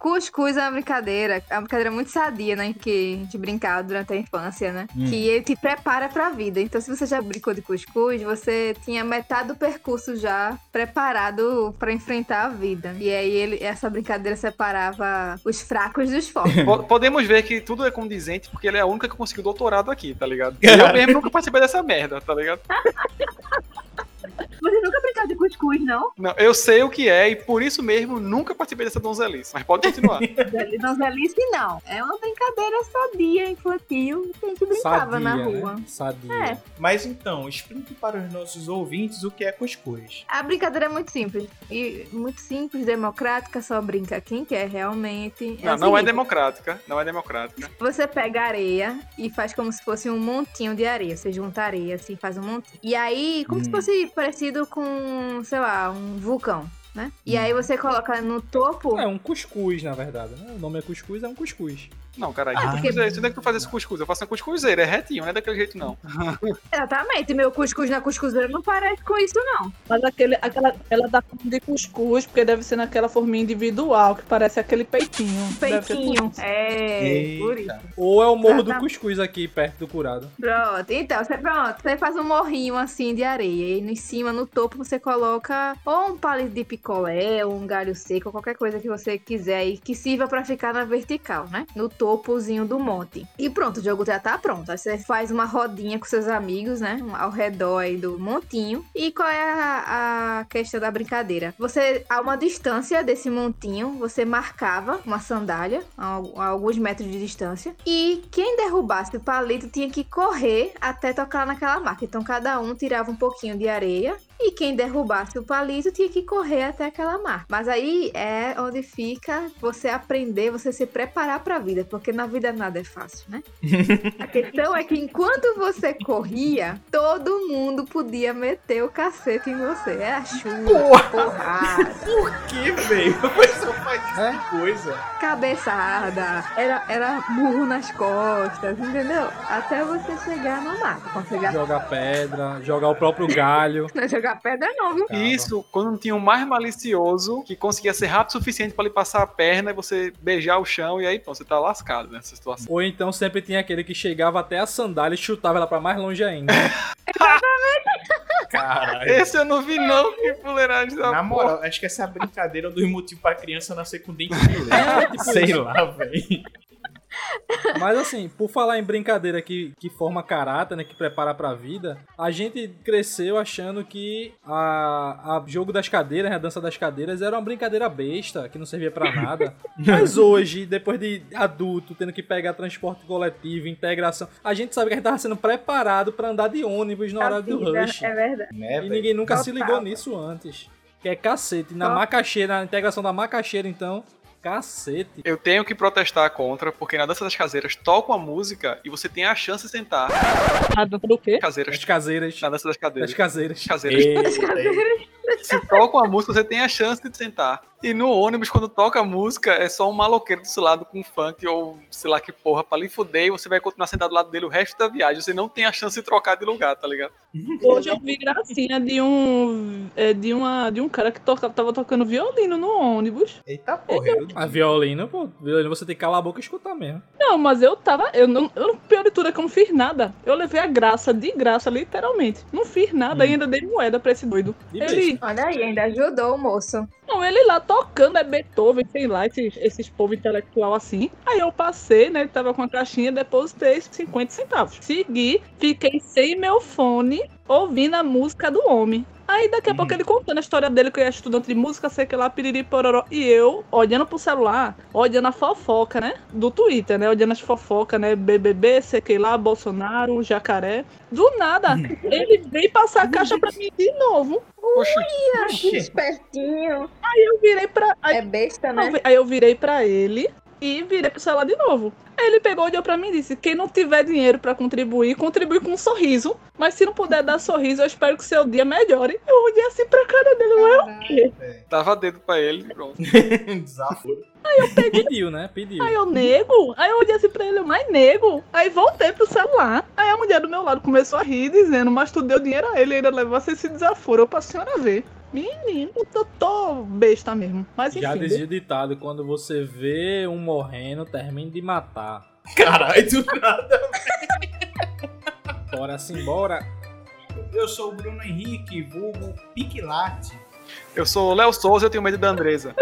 Cuscuz é uma brincadeira, é uma brincadeira muito sadia, né? Que a gente brincava durante a infância, né? Hum. Que ele te prepara pra vida. Então, se você já brincou de cuscuz, você tinha metade do percurso já preparado pra enfrentar a vida. E aí, ele, essa brincadeira separava os fracos dos fortes. Po- Podemos ver que tudo é condizente, porque ele é a única que conseguiu doutorado aqui, tá ligado? Eu mesmo nunca participei dessa merda, tá ligado? De cuscuz, não? Não, eu sei o que é e por isso mesmo nunca participei dessa donzelice. Mas pode continuar. Donzelice, não. É uma brincadeira sadia, infantil, que a gente brincava Sadia, na né? rua. Sadia. É. Mas então, explique para os nossos ouvintes o que é cuscuz. A brincadeira é muito simples. E muito simples, democrática, só brinca quem quer realmente. Não, o não é democrática. Não é democrática. Você pega areia e faz como se fosse um montinho de areia. Você junta areia, assim, faz um montinho. E aí, como se Hum. fosse parecido com, sei lá, um vulcão, né? E aí você coloca no topo. É um cuscuz, na verdade, né? O nome é cuscuz, é um cuscuz. Não, caralho. Ah, Cuscuz é isso. Onde é que tu faz esse cuscuz? Eu faço uma cuscuzeira, é retinho, não é daquele jeito, não. Exatamente, meu cuscuz na cuscuzeira não parece com isso, não. Mas aquele, aquela, ela dá de cuscuz, porque deve ser naquela forminha individual, que parece aquele peitinho. Peitinho. É, por isso. Eita. Ou é o Morro do Tá, tá. Cuscuz aqui, perto do curado. Pronto, então, você, pronto, você faz um morrinho assim de areia. E em cima, no topo, você coloca ou um palito de picolé, ou um galho seco, ou qualquer coisa que você quiser e que sirva pra ficar na vertical, né? No topozinho do monte. E pronto, o jogo já tá pronto. Aí você faz uma rodinha com seus amigos, né? Ao redor aí do montinho. E qual é a, a questão da brincadeira? Você, a uma distância desse montinho, você marcava uma sandália a, a alguns metros de distância. E quem derrubasse o palito tinha que correr até tocar naquela marca. Então cada um tirava um pouquinho de areia. E quem derrubasse o palito tinha que correr até aquela marca. Mas aí é onde fica você aprender, você se preparar pra vida. Porque na vida nada é fácil, né? A questão é que enquanto você corria, todo mundo podia meter o cacete em você. É a chuva, porrada, Por que, velho? A pessoa faz isso É? coisa. cabeçada, era, era burro nas costas, entendeu? Até você chegar no mato. Quando chegar... Jogar pedra, jogar o próprio galho. Não é jogar pedra não, viu? E isso quando tinha um mais malicioso que conseguia ser rápido o suficiente pra lhe passar a perna e você beijar o chão e aí, pô, você tá lascado nessa situação. Ou então sempre tinha aquele que chegava até a sandália e chutava ela pra mais longe ainda. Caralho. Esse eu não vi não, que fuleiragem da Na porra. moral, acho que essa brincadeira é um dos motivos pra criança nascer com dente de leite. tipo Sei lá, velho. Mas assim, por falar em brincadeira que, que forma caráter, né? Que prepara pra vida, a gente cresceu achando que a, a jogo das cadeiras, né, a dança das cadeiras, era uma brincadeira besta, que não servia pra nada. Mas hoje, depois de adulto, tendo que pegar transporte coletivo, integração, a gente sabe que a gente tava sendo preparado pra andar de ônibus na hora do vida, rush. É verdade. Né, E ninguém nunca se Total. ligou nisso antes. Que é cacete. Na Total. macaxeira, na integração da macaxeira, então, cacete. Eu tenho que protestar contra, porque na dança das caseiras toca uma música e você tem a chance de sentar. A dança do quê? Caseiras. Das caseiras. Na dança das cadeiras. caseiras. Caseiras. Eita, Se toca uma música, você tem a chance de sentar. E no ônibus, quando toca a música, é só um maloqueiro do seu lado com funk ou sei lá que porra pra lhe fuder e você vai continuar sentado do lado dele o resto da viagem. Você não tem a chance de trocar de lugar, tá ligado? Hoje eu vi gracinha de um, é, de uma, de um cara que toca, tava tocando violino no ônibus. Eita porra. eu- A violino, pô, violino você tem que calar a boca e escutar mesmo. Não, mas eu tava. Eu não. Eu, pior de tudo é que eu não fiz nada. Eu levei a graça, de graça, literalmente. Não fiz nada, ainda dei moeda pra esse doido. De Ele. Olha aí, ainda ajudou o moço. Não, ele lá tocando, é Beethoven, sei lá, esses, esses povos intelectual assim. Aí eu passei, né? Tava com a caixinha, depositei 50 centavos. Segui, fiquei sem meu fone, ouvindo a música do homem. Aí daqui a pouco ele contando a história dele, que eu era estudante de música, sei que lá, piriri, pororó. E eu, olhando pro celular, olhando a fofoca, né? Do Twitter, né? Olhando as fofocas, né? BBB, sei que lá, Bolsonaro, jacaré. Do nada, ele veio passar a caixa pra mim de novo. Oxi. Espertinho. Aí eu virei pra. Aí É besta, Não, né? Aí eu virei pra ele e virei pro celular de novo. Aí ele pegou, olhou pra mim e disse: Quem não tiver dinheiro pra contribuir, contribui com um sorriso. Mas se não puder dar sorriso, eu espero que seu dia melhore. Eu olhei assim pra cara dele, não é o quê? dava dedo pra ele pronto. Desaforo. Pediu, né? Pediu. Aí eu nego. Aí eu olhei assim pra ele, mas nego. Aí voltei pro celular. Aí a mulher do meu lado começou a rir, dizendo: Mas tu deu dinheiro a ele, ainda levasse esse desaforo pra senhora ver. Menino, eu tô besta mesmo. Mas enfim. Já dizia o ditado, quando você vê um morrendo, termine de matar. Caralho, do nada. Bora simbora. Eu sou o Bruno Henrique, vulgo Piquilate. Eu sou o Léo Souza e eu tenho medo da Andresa.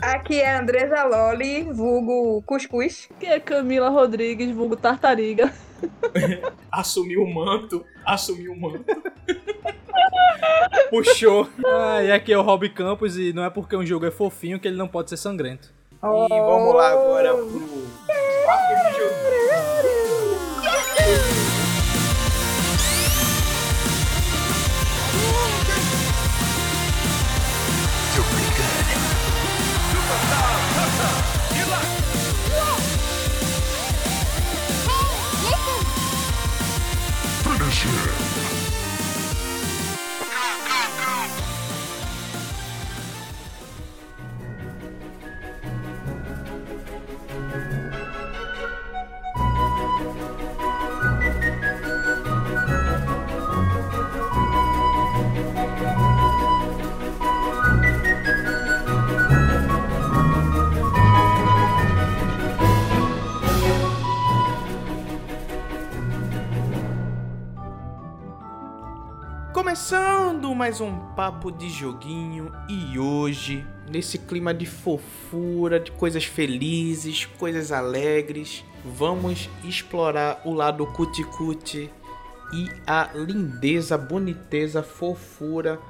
Aqui é a Andresa Loli, vulgo Cuscuz. Que é Camila Rodrigues, vulgo Tartariga. Assumiu o manto, assumiu o manto. Puxou. Ah, e aqui é o Rob Campos e não é porque um jogo é fofinho que ele não pode ser sangrento. E vamos lá agora pro papo de jogo. Future. Começando mais um papo de joguinho e hoje, nesse clima de fofura, de coisas felizes, coisas alegres, vamos explorar o lado cuti-cuti e a lindeza, boniteza, fofura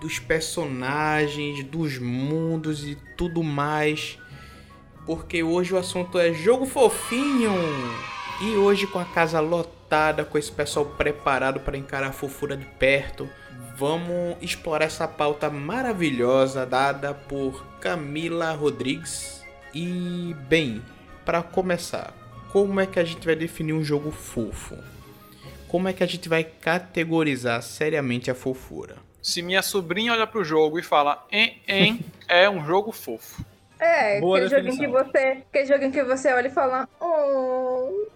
dos personagens, dos mundos e tudo mais. Porque hoje o assunto é jogo fofinho. E hoje com a casa lotada, com esse pessoal preparado para encarar a fofura de perto, vamos explorar essa pauta maravilhosa dada por Camila Rodrigues. E bem, para começar, como é que a gente vai definir um jogo fofo? Como é que a gente vai categorizar seriamente a fofura? Se minha sobrinha olha pro jogo e fala, hein, hein, é um jogo fofo. É, Boa aquele joguinho, que você, aquele joguinho que você olha e fala, oh,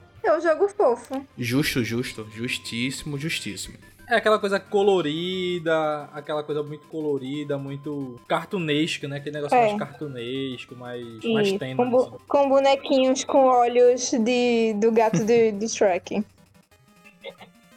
jogo fofo. Justo, justo, justíssimo, justíssimo. É aquela coisa colorida, aquela coisa muito colorida, muito cartunesca, né? Aquele negócio É. mais cartunesco, mais, mais tênue. com, bu- assim. com bonequinhos com olhos de, do gato de, de Shrek.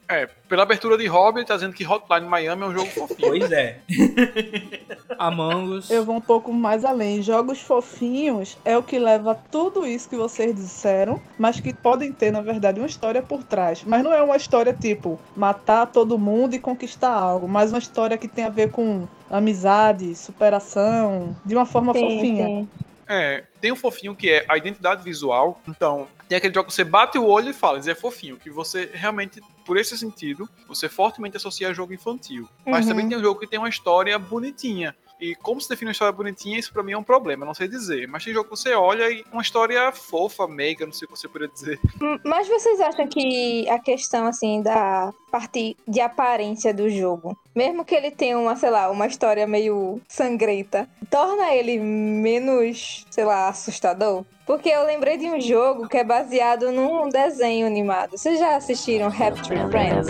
É, pela abertura de Hobby, ele tá dizendo que Hotline Miami é um jogo fofinho. Pois é. Among Us. Eu vou um pouco mais além. Jogos fofinhos é o que leva tudo isso que vocês disseram, mas que podem ter, na verdade, uma história por trás. Mas não é uma história tipo matar todo mundo e conquistar algo, mas uma história que tem a ver com amizade, superação, de uma forma fofinha. sim. É, tem um fofinho que é a identidade visual. Então, tem aquele jogo que você bate o olho e fala, é fofinho, que você realmente, por esse sentido, você fortemente associa a jogo infantil. Mas Uhum. também tem um jogo que tem uma história bonitinha. E como se define uma história bonitinha, isso pra mim é um problema, não sei dizer. Mas tem jogo que você olha e uma história fofa, meiga, não sei o que você poderia dizer. M- Mas vocês acham que a questão, assim, da parte de aparência do jogo, mesmo que ele tenha uma, sei lá, uma história meio sangrenta, torna ele menos, sei lá, assustador? Porque eu lembrei de um jogo que é baseado num desenho animado. Vocês já assistiram Rapture Friends?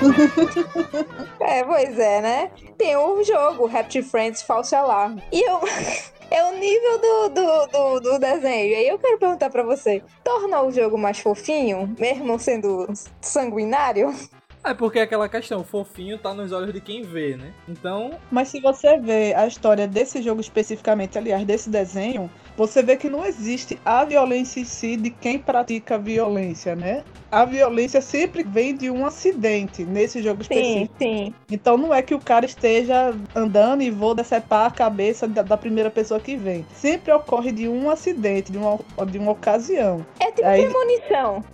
é, pois é, né? Tem um jogo, Rapture Friends False Alarm. E eu. É o nível do, do, do, do desenho. E aí eu quero perguntar pra você: torna o jogo mais fofinho, mesmo sendo sanguinário? É porque é aquela questão, fofinho tá nos olhos de quem vê, né? Então, Mas se você vê a história desse jogo especificamente, aliás, desse desenho, você vê que não existe a violência em si de quem pratica a violência, né? A violência sempre vem de um acidente nesse jogo específico. Sim, sim. Então não é que o cara esteja andando e vou decepar a cabeça da, da primeira pessoa que vem. Sempre ocorre de um acidente, de uma, de uma ocasião. É tipo Aí- premonição.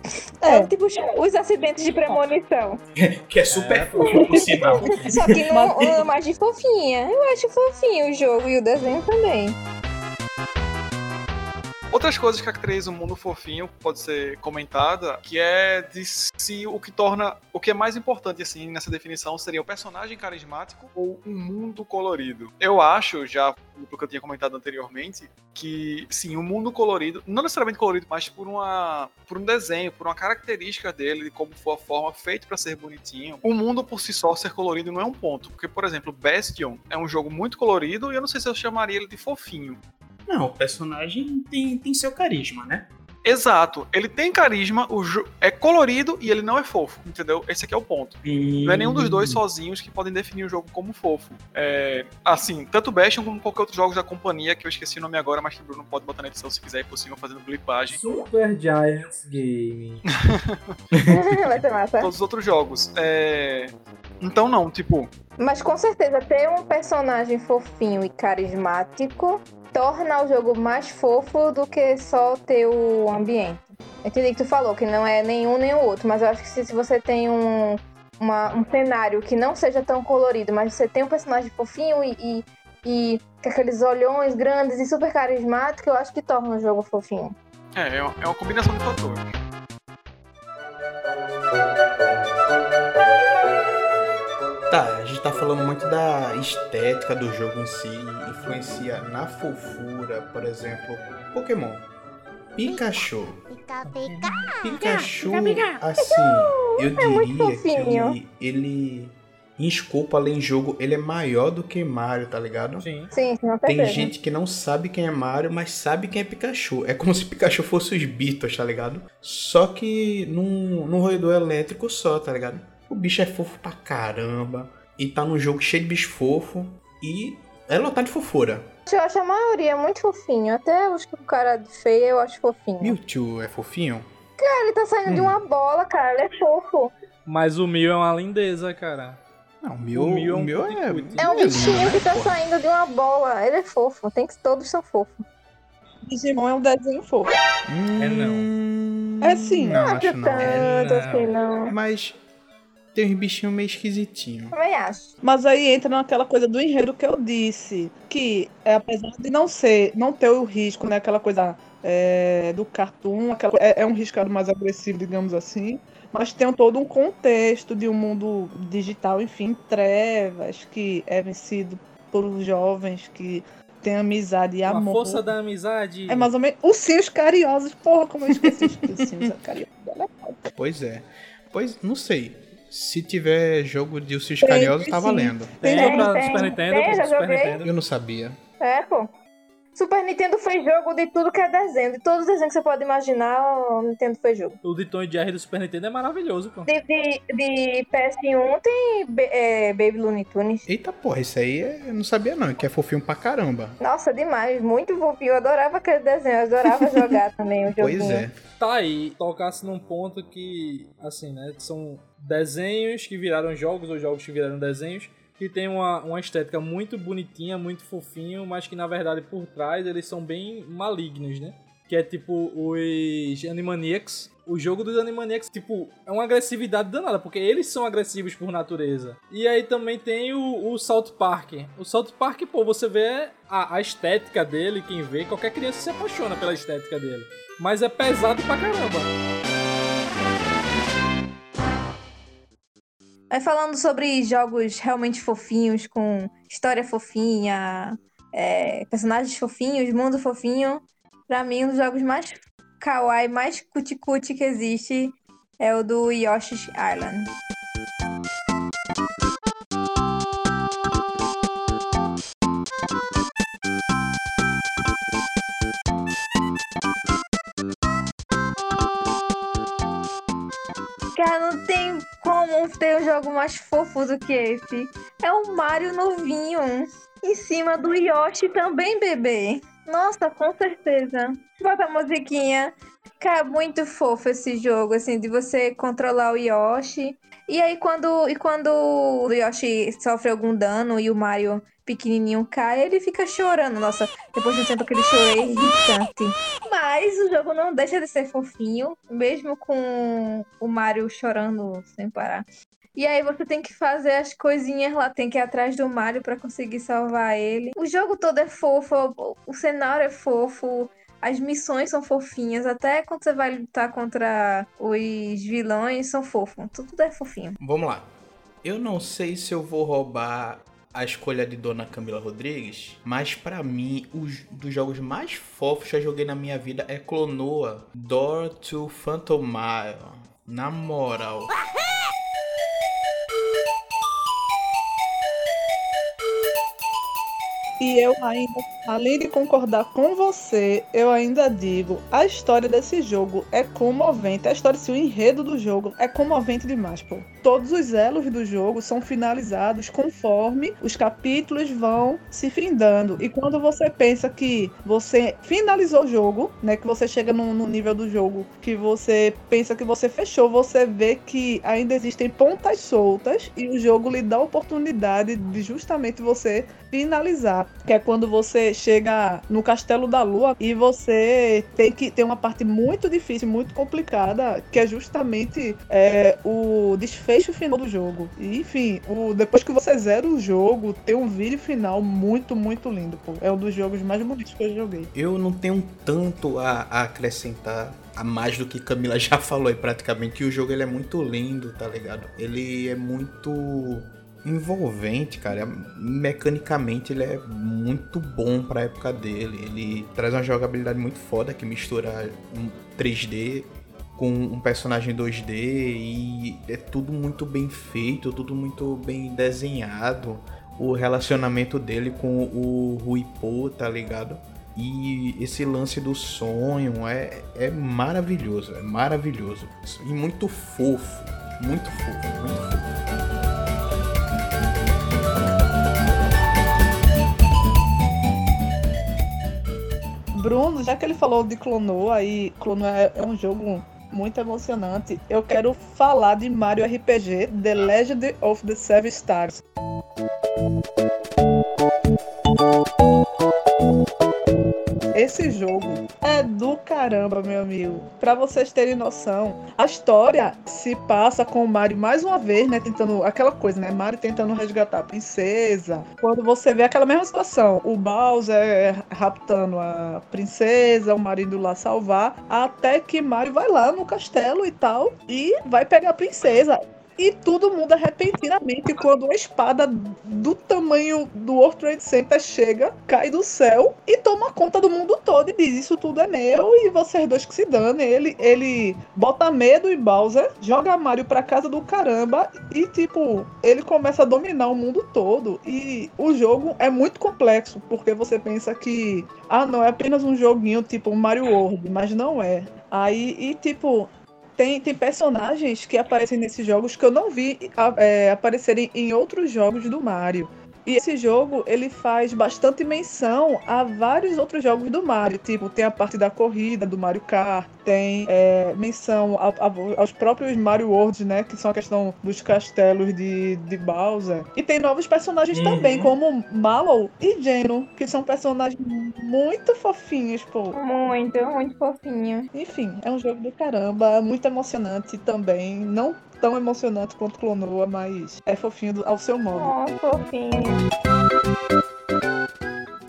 É. É. tipo os acidentes de premonição. Que é super fofo, por sinal. Só que não não mais de fofinha. Eu acho fofinho o jogo e o desenho também. Outras coisas que caracterizam o mundo fofinho pode ser comentada, que é de se o que torna o que é mais importante assim nessa definição seria o personagem carismático ou um mundo colorido. Eu acho, já porque eu tinha comentado anteriormente, que sim, o um mundo colorido, não necessariamente colorido, mas por uma por um desenho, por uma característica dele, de como for a forma feito para ser bonitinho. O mundo por si só ser colorido não é um ponto, porque por exemplo, Bastion é um jogo muito colorido e eu não sei se eu chamaria ele de fofinho. Não, o personagem tem, tem seu carisma, né? Exato. Ele tem carisma, o é colorido e ele não é fofo, entendeu? Esse aqui é o ponto. Não é nenhum dos dois sozinhos que podem definir o jogo como fofo. É, assim, tanto Bastion como qualquer outro jogo da companhia, que eu esqueci o nome agora, mas que o Bruno pode botar na edição se quiser, é possível, fazendo blipagem. Super Giants Game. Vai ser massa. Todos os outros jogos. É... Então não, tipo, Mas com certeza, ter um personagem fofinho e carismático torna o jogo mais fofo do que só ter o ambiente. Eu entendi que tu falou que não é nenhum nem o outro, mas eu acho que se, se você tem um, uma- um cenário que não seja tão colorido, mas você tem um personagem fofinho e, e, e com aqueles olhões grandes e super carismático, eu acho que torna o jogo fofinho. é, é é uma combinação de fatores. Tá, a gente tá falando muito da estética do jogo em si, influencia na fofura, por exemplo, Pokémon. Pikachu. Pikachu, assim, eu É diria que ele, ele, em escopo, além de jogo, ele é maior do que Mario, tá ligado? Sim. Sim, com Tem certeza. gente que não sabe quem é Mario, mas sabe quem é Pikachu. É como se Pikachu fosse os Beatles, tá ligado? Só que num, num roedor elétrico só, tá ligado? O bicho é fofo pra caramba. E tá num jogo cheio de bicho fofo. E é lotado de fofura. Eu acho a maioria muito fofinho. Até os com cara de feia eu acho fofinho. Mewtwo é fofinho? Ele tá saindo de Hum. uma bola, cara. Ele é fofo. Mas o Mil é uma lindeza, cara. Não, o meu, O Mew é o um meu é... É um bichinho não é, que tá saindo de uma bola. Ele é fofo. Tem que todos são fofos. Digimon é um desenho fofo. É não. Hum, É sim. Não, Não acho acho não. tanto É, não. assim, não. Mas tem uns bichinhos meio esquisitinhos. Também acho. Mas aí entra naquela coisa do enredo que eu disse. Que é, apesar de não ser, não ter o risco, né? Aquela coisa é, do cartoon, aquela, é, é um riscado mais agressivo, digamos assim. Mas tem todo um contexto de um mundo digital, enfim, trevas, que é vencido por jovens que têm amizade e A amor. força da amizade. É mais ou menos. Ursinhos carinhosos, porra, como eu esqueci os ursinhos carinhosos. Pois é. Pois, não sei. Se tiver jogo de Ursinhos Carinhosos, tá valendo. Tem, Tem, pra tem. Super Nintendo, Tem, já Super. Nintendo. Eu não sabia. É, pô. Super Nintendo foi jogo de tudo que é desenho. De todos os desenhos que você pode imaginar, o Nintendo foi jogo. O de Tom e Jerry do Super Nintendo é maravilhoso, pô. De, de, de PS1 tem é, Baby Looney Tunes. Eita porra, isso aí é- eu não sabia não, que é fofinho pra caramba. Nossa, demais. Muito fofinho. Eu adorava aquele desenho. Eu adorava jogar também o joguinho. Pois é. Tá aí, tocasse num ponto que, assim, né, são desenhos que viraram jogos ou jogos que viraram desenhos que tem uma, uma estética muito bonitinha, muito fofinho, mas que na verdade por trás eles são bem malignos, né? Que é tipo os Animaniacs. O jogo dos Animaniacs, tipo, é uma agressividade danada, porque eles são agressivos por natureza. E aí também tem o, o South Park. O South Park, pô, você vê a, a estética dele, quem vê, qualquer criança se apaixona pela estética dele. Mas é pesado pra caramba. Mas falando sobre jogos realmente fofinhos, com história fofinha, é, personagens fofinhos, mundo fofinho, pra mim um dos jogos mais kawaii, mais cuticute que existe é o do Yoshi's Island. Ter um jogo mais fofo do que esse. É o Mario novinho. Em cima do Yoshi também, bebê. Nossa, com certeza. Bota a musiquinha. Cara, muito fofo esse jogo, assim, de você controlar o Yoshi. E aí, quando, e quando o Yoshi sofre algum dano e o Mario pequenininho cai, ele fica chorando. Nossa, depois de um tempo que ele chorei, é irritante. Mas o jogo não deixa de ser fofinho, mesmo com o Mario chorando sem parar. E aí você tem que fazer as coisinhas lá, tem que ir atrás do Mario pra conseguir salvar ele. O jogo todo é fofo, o cenário é fofo, As missões são fofinhas, até quando você vai lutar contra os vilões, são fofos. Tudo é fofinho. Vamos lá. Eu não sei se eu vou roubar a escolha de Dona Camila Rodrigues, mas pra mim, os dos jogos mais fofos que eu joguei na minha vida é Clonoa Door to Phantom Mile. Na moral. E eu ainda, além de concordar com você, eu ainda digo, a história desse jogo é comovente. A história, assim, o enredo do jogo é comovente demais, pô. Todos os elos do jogo são finalizados conforme os capítulos vão se findando. E quando você pensa que você finalizou o jogo, né, que você chega no, no nível do jogo que você pensa que você fechou, você vê que ainda existem pontas soltas e o jogo lhe dá a oportunidade de justamente você finalizar, que é quando você chega no Castelo da Lua e você tem que ter uma parte muito difícil, muito complicada, que é justamente é, o desfecho final do jogo. E, enfim, o, depois que você zera o jogo, tem um vídeo final muito, muito lindo, pô. É um dos jogos mais bonitos que eu joguei. Eu não tenho tanto a, a acrescentar a mais do que Camila já falou aí praticamente. que o jogo ele é muito lindo, tá ligado? Ele é muito envolvente, cara. Mecanicamente ele é muito bom pra época dele. Ele traz uma jogabilidade muito foda que mistura um 3D com um personagem 2D e é tudo muito bem feito, tudo muito bem desenhado. O relacionamento dele com o Rui Po, tá ligado? E esse lance do sonho é, é maravilhoso, é maravilhoso. E muito fofo, muito fofo, muito fofo. Bruno, já que ele falou de Clonoa e Clonoa é, é um jogo muito emocionante, eu quero falar de Mario RPG The Legend of the Seven Stars. Esse jogo é do caramba, meu amigo. Pra vocês terem noção, a história se passa com o Mario mais uma vez, né? Tentando. Aquela coisa, né? Mario tentando resgatar a princesa. Quando você vê aquela mesma situação, o Bowser raptando a princesa, o Mario indo lá salvar. Até que Mario vai lá no castelo e tal. E vai pegar a princesa. E tudo muda repentinamente quando uma espada do tamanho do World Trade Center chega, cai do céu e toma conta do mundo todo e diz: Isso tudo é meu e vocês dois que se danem. Ele, ele bota medo em Bowser, joga Mario pra casa do caramba e, tipo, ele começa a dominar o mundo todo. E o jogo é muito complexo, porque você pensa que, ah, não, é apenas um joguinho tipo Mario World, mas não é. Aí, e tipo, tem, tem personagens que aparecem nesses jogos que eu não vi é, aparecerem em outros jogos do Mario. E esse jogo, ele faz bastante menção a vários outros jogos do Mario. Tipo, tem a parte da corrida do Mario Kart, tem é, menção a, a, aos próprios Mario Worlds, né? Que são a questão dos castelos de, de Bowser. E tem novos personagens Uhum. também, como Mallow e Geno, que são personagens muito fofinhos, pô. Muito, muito fofinho. Enfim, é um jogo do caramba, muito emocionante também. Não tão emocionante quanto Clonoa, mas é fofinho ao seu modo. Oh, fofinho.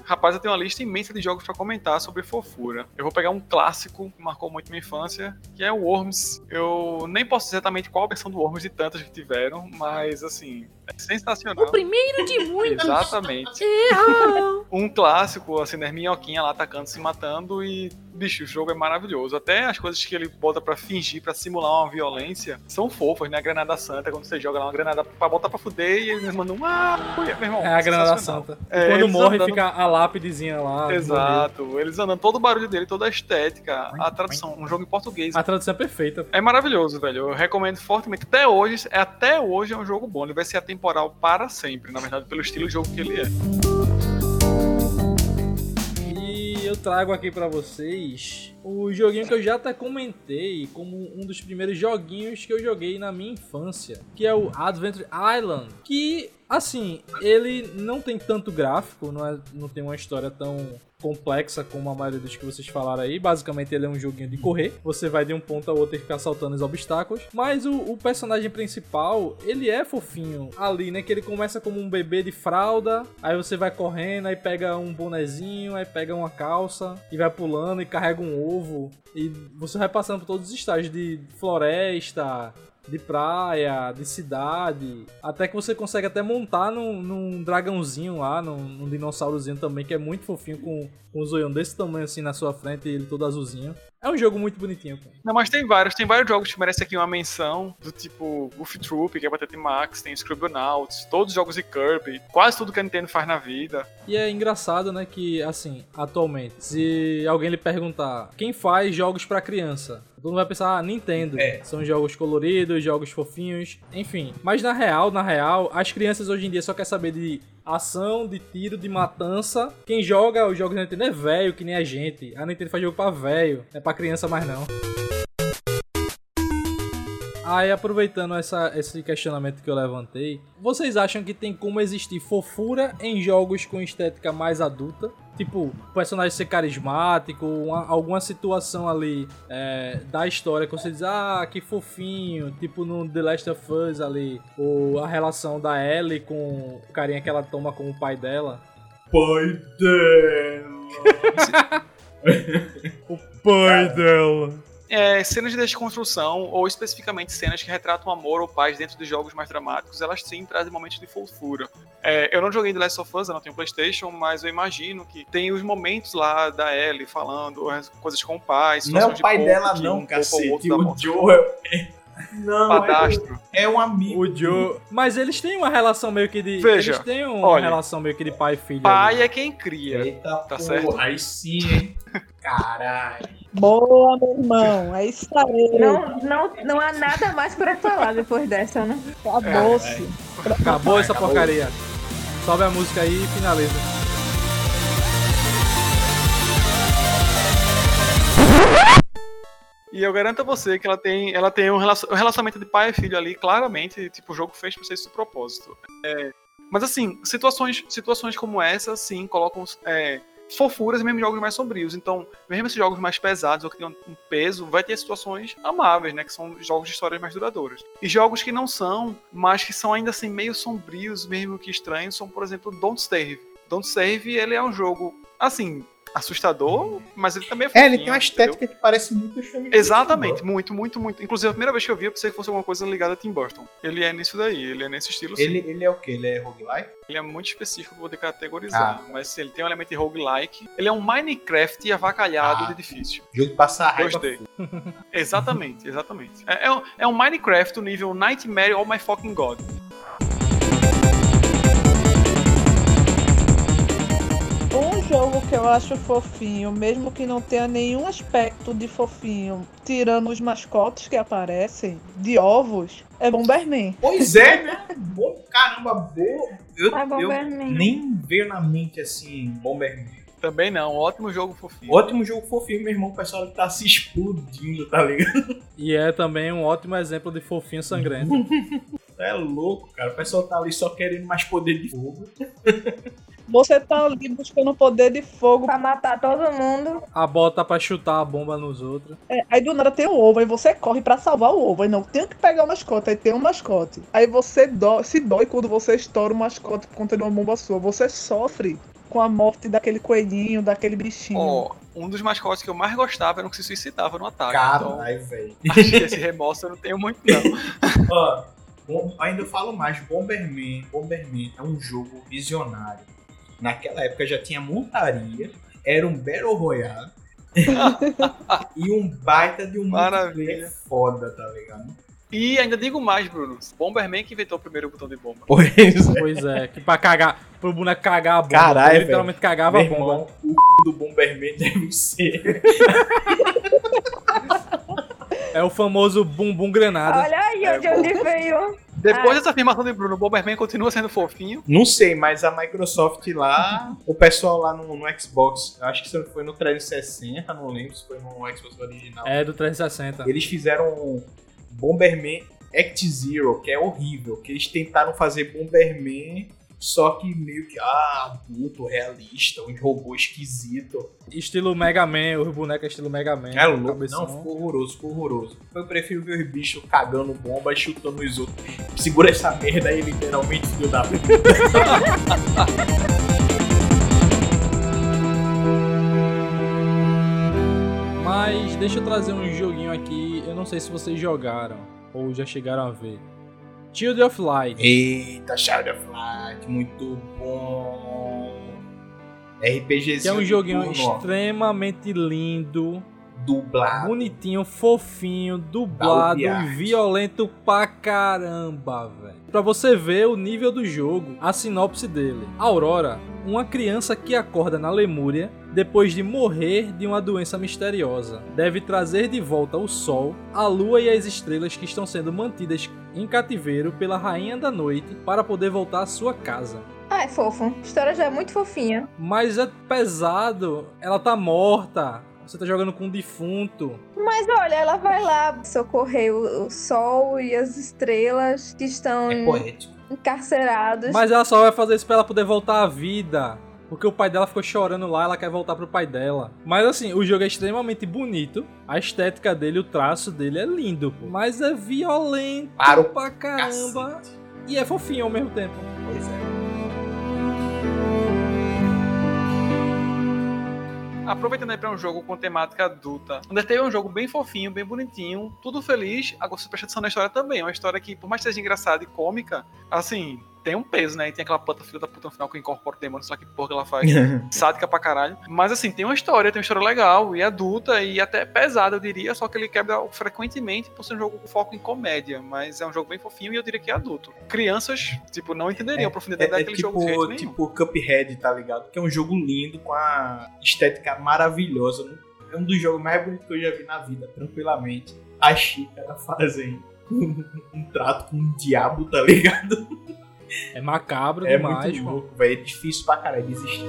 Rapaz, eu tenho uma lista imensa de jogos pra comentar sobre fofura. Eu vou pegar um clássico que marcou muito minha infância, que é o Worms. Eu nem posso dizer exatamente qual a versão do Worms de tantas que tiveram, mas assim, é sensacional. O primeiro de muitos. Exatamente. Um clássico, assim, né? Minhoquinha lá atacando, se matando e. Bicho, o jogo é maravilhoso. Até as coisas que ele bota pra fingir, pra simular uma violência, são fofas, né? A granada santa, quando você joga lá uma granada pra botar pra fuder e eles mandam. Ah, meu irmão. É a Granada. Santa. É, Quando morre, andando- fica a lápidezinha lá. Exato. Eles andando todo o barulho dele, toda a estética, a tradução, um jogo em português. A tradução é perfeita. É maravilhoso, velho. Eu recomendo fortemente. Até hoje, é até hoje é um jogo bom. Ele vai ser atemporal para sempre, na verdade, pelo estilo de jogo que ele é. Eu trago aqui pra vocês o joguinho que eu já até comentei como um dos primeiros joguinhos que eu joguei na minha infância, que é o Adventure Island, que assim, ele não tem tanto gráfico, não, é, não tem uma história tão complexa como a maioria dos que vocês falaram aí. Basicamente, ele é um joguinho de correr. Você vai de um ponto ao outro e ficar saltando os obstáculos. Mas o, o personagem principal, ele é fofinho ali, né? Que ele começa como um bebê de fralda. Aí você vai correndo, aí pega um bonezinho, aí pega uma calça e vai pulando e carrega um ovo. E você vai passando por todos os estágios de floresta, de praia, de cidade. Até que você consegue até montar num, num dragãozinho lá, num, num dinossaurozinho também, que é muito fofinho, com, com um zoião desse tamanho assim na sua frente e ele todo azulzinho. É um jogo muito bonitinho, pô. Não, mas tem vários, tem vários jogos que merecem aqui uma menção, do tipo Goofy Troop, que é Batete Max, tem Scribblenauts, todos os jogos de Kirby, quase tudo que a Nintendo faz na vida. E é engraçado, né, que, assim, atualmente, se alguém lhe perguntar quem faz jogos pra criança, todo mundo vai pensar, ah, Nintendo. É. São jogos coloridos, jogos fofinhos, enfim. Mas na real, na real, as crianças hoje em dia só querem saber de ação, de tiro, de matança. Quem joga os jogos da Nintendo é velho, que nem a gente. A Nintendo faz jogo pra velho, não é pra criança mais não. Aí, aproveitando essa, esse questionamento que eu levantei, vocês acham que tem como existir fofura em jogos com estética mais adulta? Tipo, o personagem ser carismático, uma- alguma situação ali é, da história que você diz, ah, que fofinho, tipo no The Last of Us ali, ou a relação da Ellie com o carinha que ela toma como pai dela. Pai dela. Pai dela. É, cenas de desconstrução, ou especificamente cenas que retratam amor ou paz dentro de jogos mais dramáticos, elas sim trazem momentos de fofura. É, eu não joguei The Last of Us, eu não tenho Playstation, mas eu imagino que tem os momentos lá da Ellie falando as coisas com o pai, Não é o de pai pouco, dela, não, um o cacete. O mão. Joe é. Não, é, Padastro. é um amigo. O Joe. Mas eles têm uma relação meio que de. Veja, eles têm uma olha, relação meio que de pai e filho. Pai ali. é quem cria. Eita, Tá porra, certo. Aí sim, hein? Caralho. Boa, meu irmão. É isso aí. Não, não, não há nada mais pra falar depois dessa, né? Acabou-se. Acabou essa Acabou. porcaria. Sobe a música aí e finaliza. E eu garanto a você que ela tem, ela tem um, um relacionamento de pai e filho ali, claramente, tipo, o jogo fez pra ser esse propósito. É, mas assim, situações, situações como essa, sim, colocam é, fofuras mesmo em jogos mais sombrios. Então, mesmo esses jogos mais pesados ou que têm um peso, vai ter situações amáveis, né? Que são jogos de histórias mais duradouras. E jogos que não são, mas que são ainda assim meio sombrios, mesmo que estranhos, são, por exemplo, Don't Starve. Don't Starve, ele é um jogo, assim, assustador, mas ele também é É, fofinho, ele tem uma entendeu? estética que parece muito filme de Exatamente, muito, muito, muito. Inclusive, a primeira vez que eu vi, eu pensei que fosse alguma coisa ligada a Tim Burton. Ele é nisso daí, ele é nesse estilo sim. Ele, Ele, ele é o quê? Ele é roguelike? é muito específico pra poder categorizar. Ah. Mas ele tem um elemento de roguelike. Ele é um Minecraft avacalhado Ah. de difícil. Jogo de passar raiva. Gostei. exatamente, exatamente. É, é um, é um Minecraft nível Nightmare Oh My Fucking God. Um jogo que eu acho fofinho, mesmo que não tenha nenhum aspecto de fofinho, tirando os mascotes que aparecem, de ovos, é Bomberman. Pois é, né? Bom, caramba, boa. Eu, Ah, eu nem veio na mente assim, Bomberman. Também não, ótimo jogo fofinho. Ótimo jogo fofinho, meu irmão. O pessoal tá se explodindo, tá ligado? E é também um ótimo exemplo de fofinho sangrento. É louco, cara. O pessoal tá ali só querendo mais poder de fogo. Você tá ali buscando poder de fogo. Pra matar todo mundo. A bota pra chutar a bomba nos outros. É, aí do nada tem o ovo, aí você corre pra salvar o ovo. Aí não, tem que pegar o mascote, aí tem um mascote. Aí você dó- se dói quando você estoura o mascote por conta de uma bomba sua. Você sofre com a morte daquele coelhinho, daquele bichinho. Ó, um dos mascotes que eu mais gostava era um que se suicidava no ataque. Então, Caralho, velho. acho que esse remorso eu não tenho muito, não. Ó, bom, ainda eu falo mais, Bomberman, Bomberman é um jogo visionário. Naquela época já tinha montaria, era um Battle Royale e um baita de um Maravilha. multiplayer foda, tá ligado? E ainda digo mais, Bruno. Bomberman que inventou o primeiro botão de bomba. Pois é. Pois é, que pra cagar, pro boneco cagar a bomba. Caralho, ele literalmente cagava Meu a bomba. irmão, o c... do Bomberman deve ser. É o famoso bumbum granada. Olha aí É de onde veio. Depois Ah. dessa afirmação de Bruno, o Bomberman continua sendo fofinho. Não sei, mas a Microsoft lá, o pessoal lá no, no Xbox, eu acho que foi no 360, não lembro se foi no Xbox original. É, do 360. Eles fizeram um Bomberman Act Zero, que é horrível, que eles tentaram fazer Bomberman, só que meio que, ah, adulto, realista, um robô esquisito. Estilo Mega Man, os bonecos estilo Mega Man. É louco, cabeção. não, ficou horroroso, ficou horroroso. Eu prefiro ver os bichos cagando bomba e chutando os outros. Segura essa merda aí, literalmente, filho da puta. Mas deixa eu trazer um joguinho aqui, eu não sei se vocês jogaram ou já chegaram a ver. Child of Light. Eita, Shadow of Light, muito bom. RPGzinho Que é um joguinho extremamente lindo, dublado. bonitinho, fofinho, dublado e violento pra caramba, velho. Pra você ver o nível do jogo, a sinopse dele. Aurora, uma criança que acorda na Lemúria depois de morrer de uma doença misteriosa, deve trazer de volta o sol, a lua e as estrelas que estão sendo mantidas em cativeiro pela Rainha da Noite para poder voltar à sua casa. Ah, é fofo. A história já é muito fofinha. Mas é pesado, ela tá morta. Você tá jogando com um defunto. Mas olha, ela vai lá socorrer o, o sol e as estrelas que estão É encarcerados. Mas ela só vai fazer isso pra ela poder voltar à vida. Porque o pai dela ficou chorando lá, ela quer voltar pro pai dela. Mas assim, o jogo é extremamente bonito. A estética dele, o traço dele é lindo, pô. Mas é violento Para o pra caramba. Cacete. E é fofinho ao mesmo tempo. Pois é. Aproveitando aí pra um jogo com temática adulta. Undertale é um jogo bem fofinho, bem bonitinho, tudo feliz. Agora você presta atenção na história também. É uma história que, por mais que seja engraçada e cômica, assim, tem um peso, né? E tem aquela planta filha da puta no final que incorpora o demônio, lá que porra que ela faz. sádica pra caralho. Mas assim, tem uma história, tem uma história legal e adulta e até pesada, eu diria, só que ele quebra frequentemente por ser um jogo com foco em comédia. Mas é um jogo bem fofinho e eu diria que é adulto. Crianças, tipo, não entenderiam a profundidade É, é daquele jogo de jeito tipo, nenhum. tipo Cuphead, tá ligado? Que é um jogo lindo, com a estética maravilhosa. É um dos jogos mais bonitos que eu já vi na vida, tranquilamente. A Chica fazem um, um trato com o diabo, tá ligado? É macabro É demais, muito mano. louco, velho. É difícil pra caralho desistir.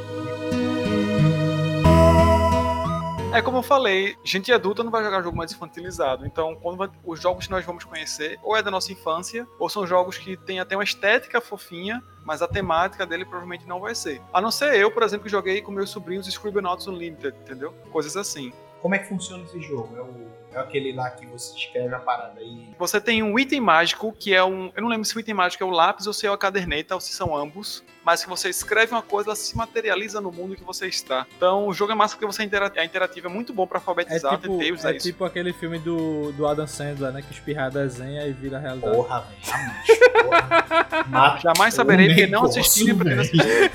É como eu falei, gente adulta não vai jogar jogo mais infantilizado. Então, quando vai- os jogos que nós vamos conhecer, ou é da nossa infância, ou são jogos que têm até uma estética fofinha, mas a temática dele provavelmente não vai ser. A não ser eu, por exemplo, que joguei com meus sobrinhos Scribblenauts Unlimited, entendeu? Coisas assim. Como é que funciona esse jogo? É, o, é aquele lá que você escreve a parada aí. Você tem um item mágico, que é um. Eu não lembro se o item mágico é o lápis ou se é a caderneta, ou se são ambos. Mas que você escreve uma coisa, ela se materializa no mundo que você está. Então o jogo é massa porque você é intera- é interativo, é muito bom pra É alfabetizar, tipo, ter usar é isso. tipo aquele filme do, do Adam Sandler, né? Que espirra desenha e vira realidade. Porra, velho. Jamais. Saberei porque não assisti nem pretendo assistir.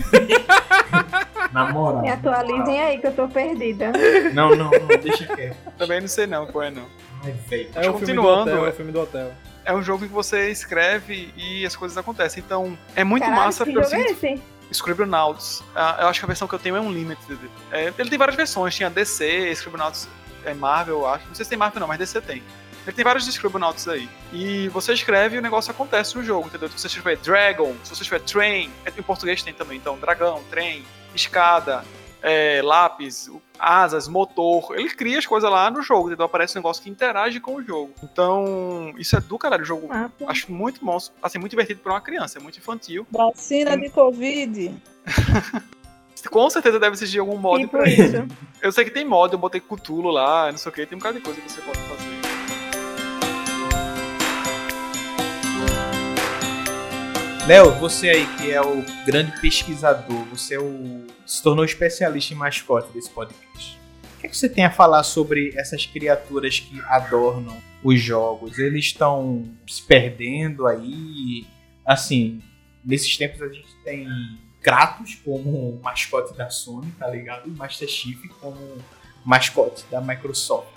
Na moral. Me atualizem aí que eu tô perdida. Não, não, não, deixa quieto. Também não sei não qual é não. Ai, velho. É o filme do Continuando, hotel, é é- o filme do hotel. É um jogo em que você escreve e as coisas acontecem. Então, é muito Caralho, massa que jogo é sinto esse? Scribblenauts. Ah, eu acho que a versão que eu tenho é Unlimited. É, ele tem várias versões, tinha DC, Scribblenauts é Marvel, eu acho. Não sei se tem Marvel não, mas DC tem. Ele tem vários Scribblenauts aí. E você escreve e o negócio acontece no jogo, entendeu? Se você escrever Dragon, se você escrever Train, é, em português tem também, então dragão, trem, escada, é, lápis, asas, motor. Ele cria as coisas lá no jogo, entendeu? Aparece um negócio que interage com o jogo. Então, isso é do caralho o jogo. Ah, pô. Acho muito bom, assim, muito divertido pra uma criança, é muito infantil. Vacina de Covid. Com certeza deve existir algum mod Tipo pra isso. isso. Eu sei que tem mod, eu botei Cthulhu lá, não sei o que, tem um bocado de coisa que você pode fazer. Léo, você aí que é o grande pesquisador, você é o, se tornou especialista em mascote desse podcast. O que, é que você tem a falar sobre essas criaturas que adornam os jogos? Eles estão se perdendo aí? Assim, nesses tempos a gente tem Kratos como mascote da Sony, tá ligado? E Master Chief como mascote da Microsoft.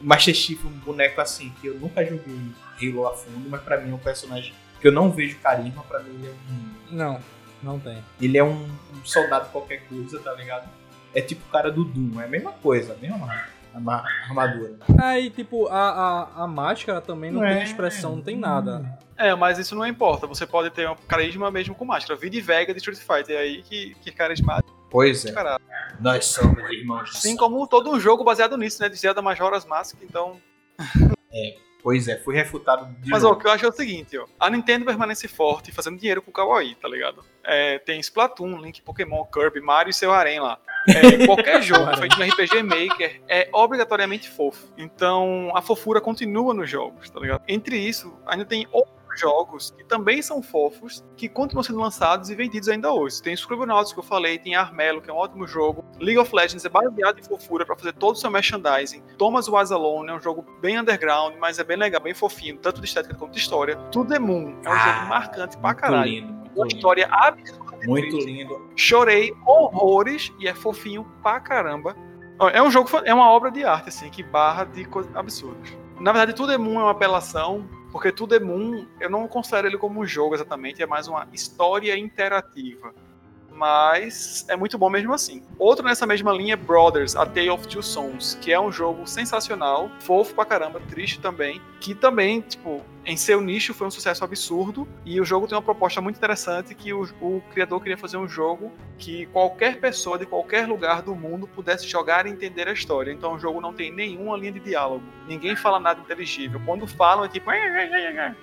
Master Chief é um boneco assim que eu nunca joguei Halo a fundo, mas pra mim é um personagem que eu não vejo carisma, pra mim ele é um, Não, não tem. ele é um, um soldado qualquer coisa, tá ligado? É tipo o cara do Doom, é a mesma coisa, a mesma armadura. Aí, tipo, a, a, a máscara também não Não tem é. expressão, não tem nada. É, mas isso não importa. Você pode ter um carisma mesmo com máscara. Vide Vega de Street Fighter é aí que, que carismático, Pois é. caralho. Nós somos irmãos. de Assim como todo um jogo baseado nisso, né? De Zelda Majora's Mask, então... Pois é, fui refutado de Mas ó, o novo. que eu acho é o seguinte, ó. A Nintendo permanece forte fazendo dinheiro com o Kawaii, tá ligado? É, tem Splatoon, Link, Pokémon, Kirby, Mario e seu harém lá. É, qualquer jogo feito no RPG Maker é obrigatoriamente fofo. Então, a fofura continua nos jogos, tá ligado? Entre isso, ainda tem outros jogos que também são fofos, que continuam sendo lançados e vendidos ainda hoje. Tem Scribblenauts que eu falei, tem Armello, que é um ótimo jogo. League of Legends é baseado em fofura para fazer todo o seu merchandising. Thomas Was Alone é um jogo bem underground, mas é bem legal, bem fofinho, tanto de estética quanto de história. To The Moon é um Ah, jogo marcante pra caralho. lindo, muito Uma lindo. história absurda. Muito lindo. Chorei horrores e é fofinho pra caramba. É um jogo, é uma obra de arte, assim, que barra de coisas absurdas. Na verdade, Tudo é é uma apelação, porque Tudo é Moon, eu não considero ele como um jogo exatamente, é mais uma história interativa. Mas é muito bom mesmo assim. Outro nessa mesma linha é Brothers, A Tale of Two Sons, que é um jogo sensacional, fofo pra caramba, triste também, que também, tipo, em seu nicho foi um sucesso absurdo, e o jogo tem uma proposta muito interessante que o, o criador queria fazer um jogo que qualquer pessoa de qualquer lugar do mundo pudesse jogar e entender a história. Então o jogo não tem nenhuma linha de diálogo. Ninguém fala nada inteligível. Quando falam é tipo,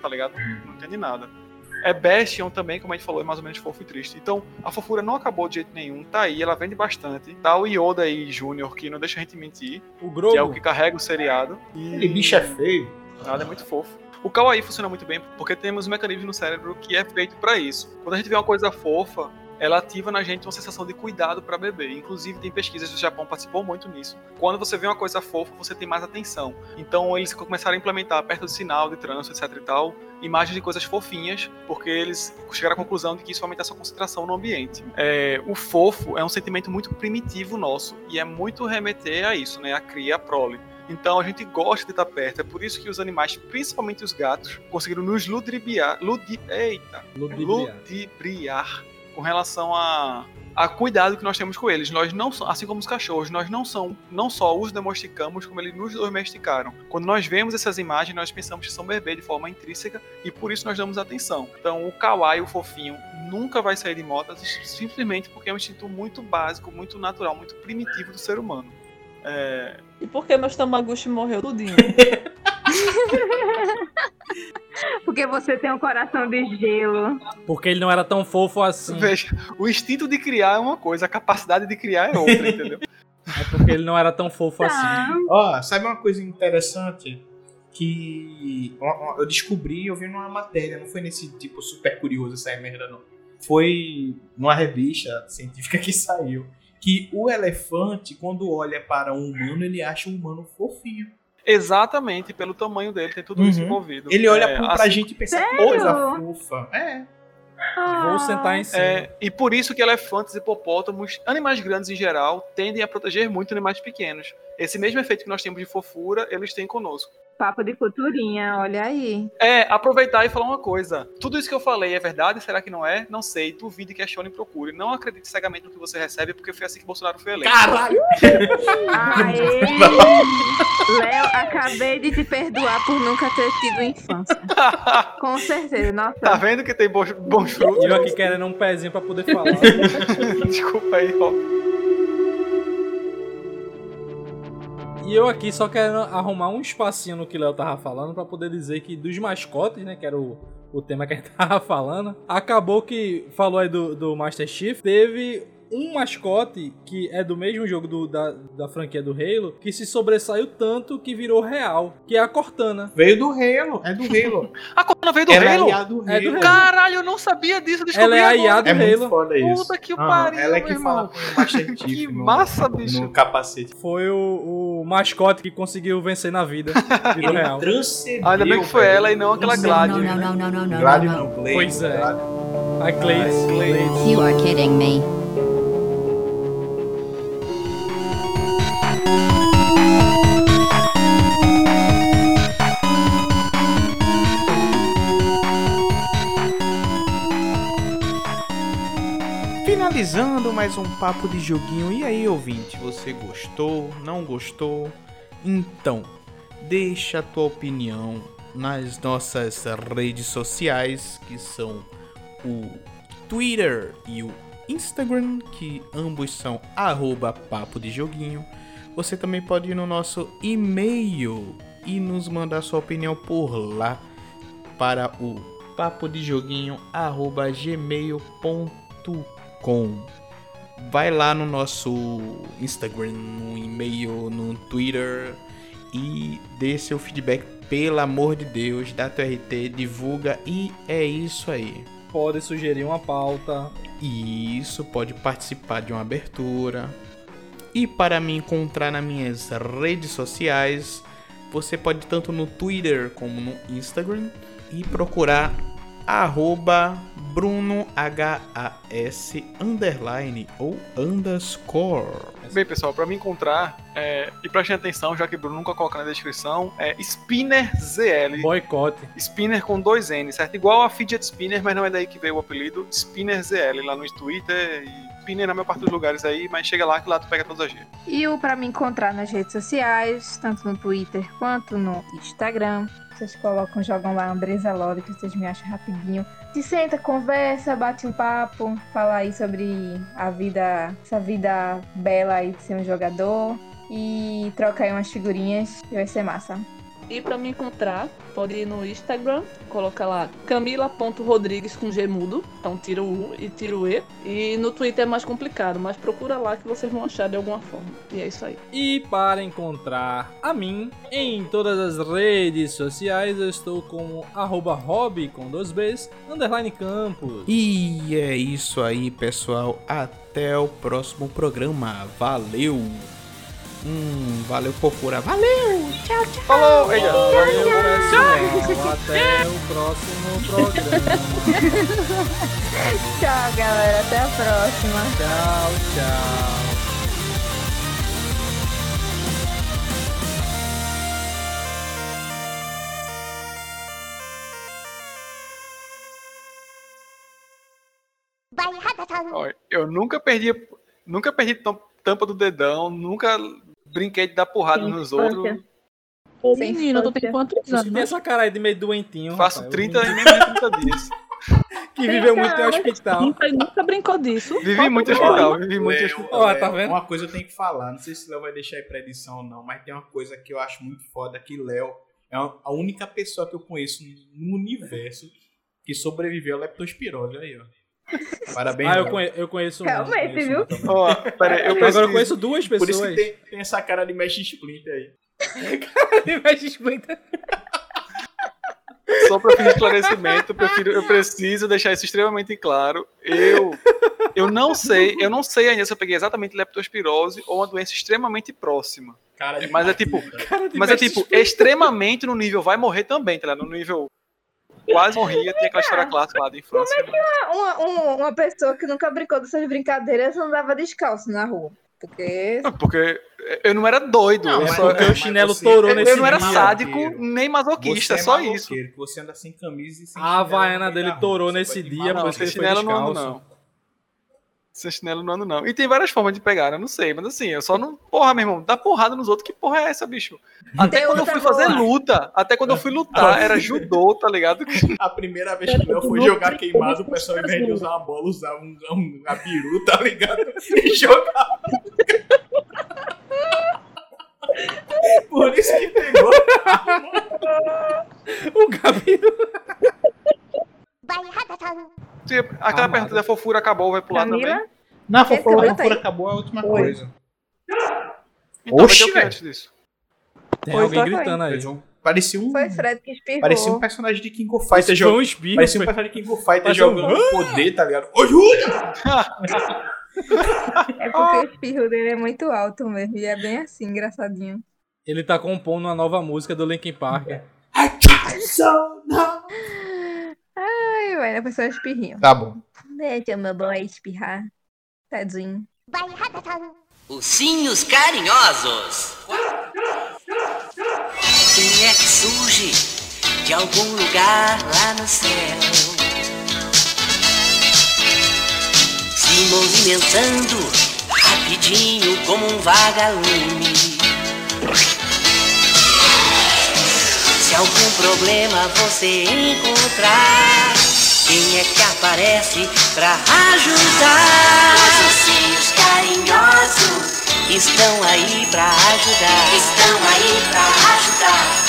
tá ligado? Não entende nada. É Bastion também, como a gente falou, é mais ou menos fofo e triste. Então, a fofura não acabou de jeito nenhum, tá aí, ela vende bastante. Tá o Yoda aí, Júnior, que não deixa a gente mentir, O que é o Grogu, que carrega o seriado. Aquele E bicho é feio. nada é muito fofo. O Kawaii funciona muito bem porque temos um mecanismo no cérebro que é feito pra isso. Quando a gente vê uma coisa fofa, ela ativa na gente uma sensação de cuidado pra bebê. Inclusive, tem pesquisas do Japão participou muito nisso. Quando você vê uma coisa fofa, você tem mais atenção. Então, eles começaram a implementar perto do sinal de trânsito, etc e tal, imagens de coisas fofinhas, porque eles chegaram à conclusão de que isso aumenta a sua concentração no ambiente. É, o fofo é um sentimento muito primitivo nosso e é muito remeter a isso, né? A cria, a prole. Então a gente gosta de estar perto. É por isso que os animais, principalmente os gatos, conseguiram nos ludibriar, ludi, eita, Ludibriar. ludibriar com relação a, a cuidado que nós temos com eles. Nós não assim como os cachorros, nós não são não só os domesticamos, como eles nos domesticaram. Quando nós vemos essas imagens, nós pensamos que são bebê de forma intrínseca e por isso nós damos atenção. Então o kawaii, o fofinho, nunca vai sair de moda simplesmente porque é um instinto muito básico, muito natural, muito primitivo do ser humano. É, E por que meus Tamaguchi morreu tudinho? Porque você tem um coração de gelo. porque ele não era tão fofo assim. Veja, o instinto de criar é uma coisa, a capacidade de criar é outra, entendeu? É porque ele não era tão fofo Tá. assim. Ó, sabe uma coisa interessante? Que eu descobri, eu vi numa matéria, não foi nesse tipo super curioso essa merda, não. Foi numa revista científica que saiu. Que o elefante, quando olha para um humano, ele acha um humano fofinho. Exatamente, pelo tamanho dele, tem tudo isso Uhum. envolvido. Ele olha É, pra assim, gente e pensa, Sério? coisa fofa. É. Vou sentar em cima. é, e por isso que elefantes, hipopótamos, animais grandes em geral, tendem a proteger muito animais pequenos. Esse mesmo efeito que nós temos de fofura, eles têm conosco. Papo de culturinha, olha aí. É, aproveitar e falar uma coisa. Tudo isso que eu falei é verdade? Será que não é? Não sei. Duvide, questione e procure. Não acredite cegamente no que você recebe, porque foi assim que Bolsonaro foi eleito. Caralho! Aê! Léo, acabei de te perdoar por nunca ter tido infância. Com certeza, nossa. Tá vendo que tem bons, bons frutos? E eu aqui querendo um pezinho pra poder falar. Desculpa aí, ó. E eu aqui só quero arrumar um espacinho no que o Léo tava falando pra poder dizer que dos mascotes, né, que era o, o tema que a gente tava falando, acabou que falou aí do, do Master Chief, teve um mascote que é do mesmo jogo do- da, da franquia do Halo, que se sobressaiu tanto que virou real, que é a Cortana. Veio do Halo, é do Halo. A Cortana veio do Ela é Halo? IA do Halo. É do Halo. Caralho, eu não sabia disso. Descobri Ela é a IA do É muito Halo. foda isso. Puta que Aham, pariu, Ela é que meu fala irmão. com Que no- massa, bicho. No capacete. Foi o, o mascote que conseguiu vencer na vida. Virou Ele real. transcendeu. Ainda bem que foi ela e não aquela Transcendeu. Glad. No, no, no, no, no, Glad no, no. não, Glade. Pois é. Glade. A. Glades. You are kidding me. Finalizando mais um papo de joguinho. E aí, ouvinte, você gostou? Não gostou? Então, deixa a tua opinião nas nossas redes sociais, que são o Twitter e o Instagram, que ambos são arroba papo de joguinho. Você também pode ir no nosso e-mail e nos mandar sua opinião por lá para o papo de joguinho arroba gmail.com. Vai lá no nosso Instagram, no e-mail, no Twitter e dê seu feedback, pelo amor de Deus, dá teu RT, divulga e é isso aí. Pode sugerir uma pauta. E isso pode participar de uma abertura. E para me encontrar nas minhas redes sociais, você pode tanto no Twitter como no Instagram e procurar arroba Bruno H-A-S underline ou underscore. Bem, pessoal, pra me encontrar, é, e prestem atenção, já que o Bruno nunca coloca na descrição, é SpinnerZL. Boicote. Spinner com dois N, certo? Igual a Fidget Spinner, mas não é daí que veio o apelido. SpinnerZL lá no Twitter e Spinner na maior parte dos lugares aí, mas chega lá que lá tu pega todas as gírias. E o pra me encontrar nas redes sociais, tanto no Twitter quanto no Instagram. Vocês colocam, jogam lá Andresa Lore, que vocês me acham rapidinho. Se senta, conversa, bate um papo, fala aí sobre a vida, essa vida bela aí de ser um jogador. E troca aí umas figurinhas, que vai ser massa. E pra me encontrar, pode ir no Instagram, coloca lá camila.rodrigues com G mudo, então tira o U e tira o E. E no Twitter é mais complicado, mas procura lá que vocês vão achar de alguma forma. E é isso aí. E para encontrar a mim em todas as redes sociais, eu estou como arroba hobby com dois Bs, underline campus. E é isso aí, pessoal. Até o próximo programa. Valeu! Hum, valeu, fofura. Valeu! Tchau, tchau! Falou! Eita. Valeu, pessoal. Até o próximo programa. Tchau, galera. Até a próxima. Tchau, tchau. Eu nunca perdi, nunca perdi tam- tampa do dedão, nunca brinquei de dar porrada Sim, nos infância. outros. Ô, Sem menino, tu tem quantos anos? tem essa cara aí de meio doentinho. Faço rapaz. 30 em menos de 30 dias. Que viveu muito em hospital. Nunca, nunca brincou disso. Vivi muito em hospital, vivi muito em hospital. Ó, tá vendo? Uma coisa eu tenho que falar, não sei se o Léo vai deixar aí pra edição ou não, mas tem uma coisa que eu acho muito foda, que Léo é a única pessoa que eu conheço no universo que sobreviveu à leptospirose, aí, ó. Parabéns, Ah, eu Léo. conheço, eu conheço um. Realmente, conheço viu? um aí, eu Agora eu conheço duas Por isso pessoas. que tem, tem essa cara de Mesh Splinter aí. só pra fim de esclarecimento, eu, prefiro, eu preciso deixar isso extremamente claro. Eu, eu não sei, eu não sei ainda se eu peguei exatamente leptospirose ou uma doença extremamente próxima. Cara de Mas é tipo, cara. Mas é tipo, extremamente no nível vai morrer também, tá ligado? No nível quase morria, tem aquela história clássica lá da infância. né? Uma, um- uma pessoa que nunca brincou dessas brincadeiras andava descalço na rua. Porque Porque eu não era doido, Não, eu, só- Porque eu- o chinelo você- torou eu nesse não era sádico nem masoquista, Você é só isso. que Você anda sem camisa e sem A havaiana chinelo meio dele torou nesse dia, matar Não, por sem isso que ele foi chinelo não ando, descalço. não. Sem chinelo não ando, não. E tem várias formas de pegar, eu não sei, mas assim, eu só não. Porra, meu irmão, dá porrada nos outros, que porra é essa, bicho? Até Tem quando eu fui fazer luta, até quando eu fui lutar, era judô, tá ligado? A primeira vez que o Léo foi jogar queimado, o pessoal, ao invés de usar uma bola, usava um, um, uma peru, tá ligado? E jogava. Por isso que pegou. O Gabi Se Aquela pergunta da fofura acabou, vai pular Camila, também. Na fofura, a fofura aí. acabou, é a última Oi. coisa. Então vai Oxi, ter o que velho. disso? Tem Foi, alguém gritando aí. Parecia um. foi Fred que espirrou. Parecia um personagem de King of Foi Fighter jogando. um. Parecia um personagem de King of Fighter Parecia um- jogando poder, tá ligado? Ajuda! É porque o espirro dele é muito alto mesmo. E é bem assim, engraçadinho. Ele tá compondo uma nova música do Linkin Park. Ai, velho, a pessoa espirrinha. Tá bom. Deixa o meu boy espirrar. Tadinho. Ursinhos carinhosos. Quem é que surge de algum lugar lá no céu? Se movimentando rapidinho como um vagalume. Se algum problema você encontrar, quem é que aparece pra ajudar? Os ursinhos carinhosos estão aí pra ajudar. Estão aí pra ajudar.